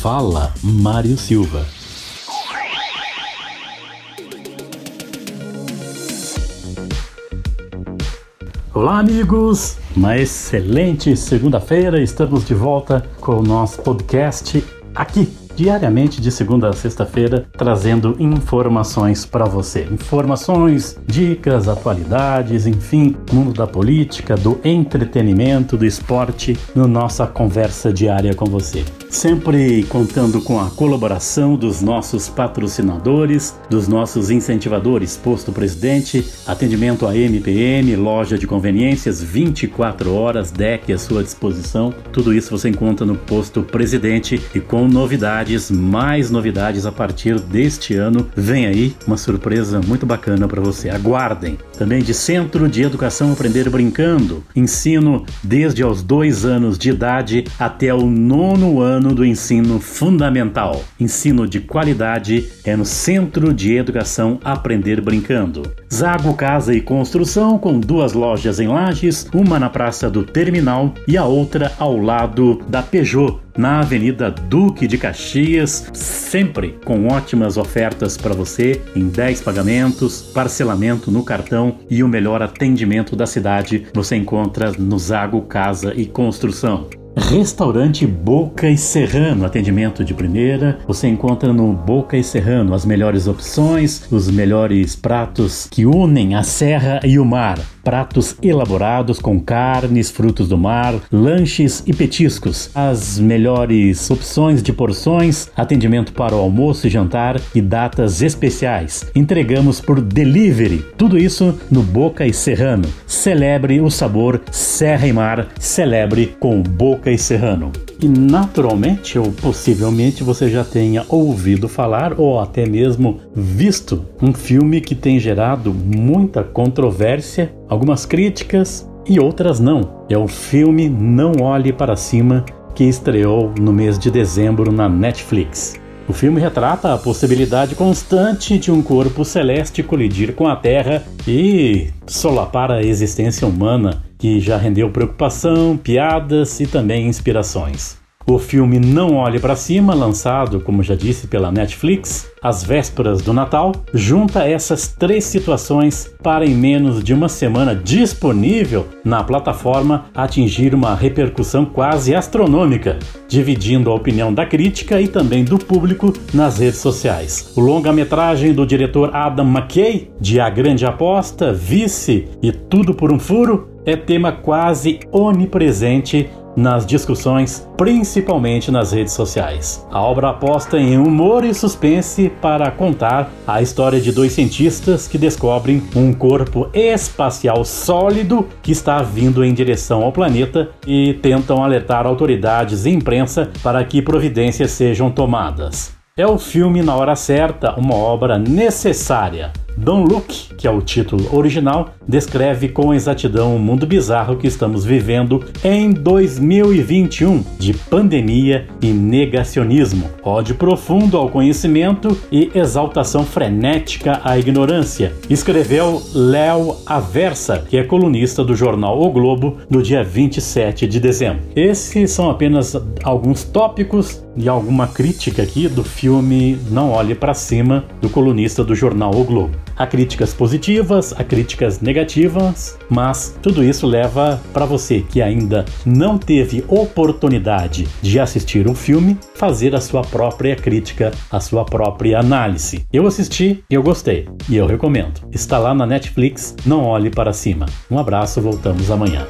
fala Mário Silva. Olá, amigos! Uma excelente segunda-feira, estamos de volta com o nosso podcast aqui diariamente de segunda a sexta-feira, trazendo informações para você. Informações, dicas, atualidades, enfim, mundo da política, do entretenimento, do esporte, no nossa conversa diária com você. Sempre contando com a colaboração dos nossos patrocinadores, dos nossos incentivadores, Posto Presidente, atendimento a MPM, loja de conveniências 24 horas, deck à sua disposição. Tudo isso você encontra no Posto Presidente e com novidades novidades, mais novidades a partir deste ano. Vem aí uma surpresa muito bacana para você. Aguardem. Também de Centro de Educação Aprender Brincando. Ensino desde aos dois anos de idade até o nono ano do ensino fundamental. Ensino de qualidade é no Centro de Educação Aprender Brincando. Zago Casa e Construção, com duas lojas em Lages, uma na Praça do Terminal e a outra ao lado da Peugeot na Avenida Duque de Caxias, sempre com ótimas ofertas para você em 10 pagamentos, parcelamento no cartão e o melhor atendimento da cidade você encontra no Zago Casa e Construção. Restaurante Boca e Serrano, atendimento de primeira. Você encontra no Boca e Serrano as melhores opções, os melhores pratos que unem a serra e o mar. Pratos elaborados com carnes, frutos do mar, lanches e petiscos. As melhores opções de porções, atendimento para o almoço e jantar e datas especiais. Entregamos por delivery. Tudo isso no Boca e Serrano. Celebre o sabor Serra e Mar. Celebre com Boca Boca e Serrano. E naturalmente, ou possivelmente, você já tenha ouvido falar ou até mesmo visto um filme que tem gerado muita controvérsia, algumas críticas e outras não. É o filme Não Olhe para Cima, que estreou no mês de dezembro na Netflix. O filme retrata a possibilidade constante de um corpo celeste colidir com a Terra e solapar a existência humana que já rendeu preocupação, piadas e também inspirações. O filme Não Olhe para Cima, lançado, como já disse, pela Netflix, às vésperas do Natal, junta essas três situações para, em menos de uma semana disponível na plataforma, atingir uma repercussão quase astronômica, dividindo a opinião da crítica e também do público nas redes sociais. O longa-metragem do diretor Adam McKay, de A Grande Aposta, Vice e Tudo por um Furo, é tema quase onipresente nas discussões, principalmente nas redes sociais. A obra aposta em humor e suspense para contar a história de dois cientistas que descobrem um corpo espacial sólido que está vindo em direção ao planeta e tentam alertar autoridades e imprensa para que providências sejam tomadas. É o filme na hora certa, uma obra necessária Don't Look, que é o título original, descreve com exatidão o mundo bizarro que estamos vivendo em 2021 de pandemia e negacionismo, ódio profundo ao conhecimento e exaltação frenética à ignorância. Escreveu Léo Aversa, que é colunista do jornal O Globo, no dia 27 de dezembro. Esses são apenas alguns tópicos e alguma crítica aqui do filme Não Olhe para Cima, do colunista do jornal O Globo. Há críticas positivas, há críticas negativas, mas tudo isso leva para você que ainda não teve oportunidade de assistir um filme, fazer a sua própria crítica, a sua própria análise. Eu assisti eu gostei, e eu recomendo. Está lá na Netflix, não olhe para cima. Um abraço, voltamos amanhã.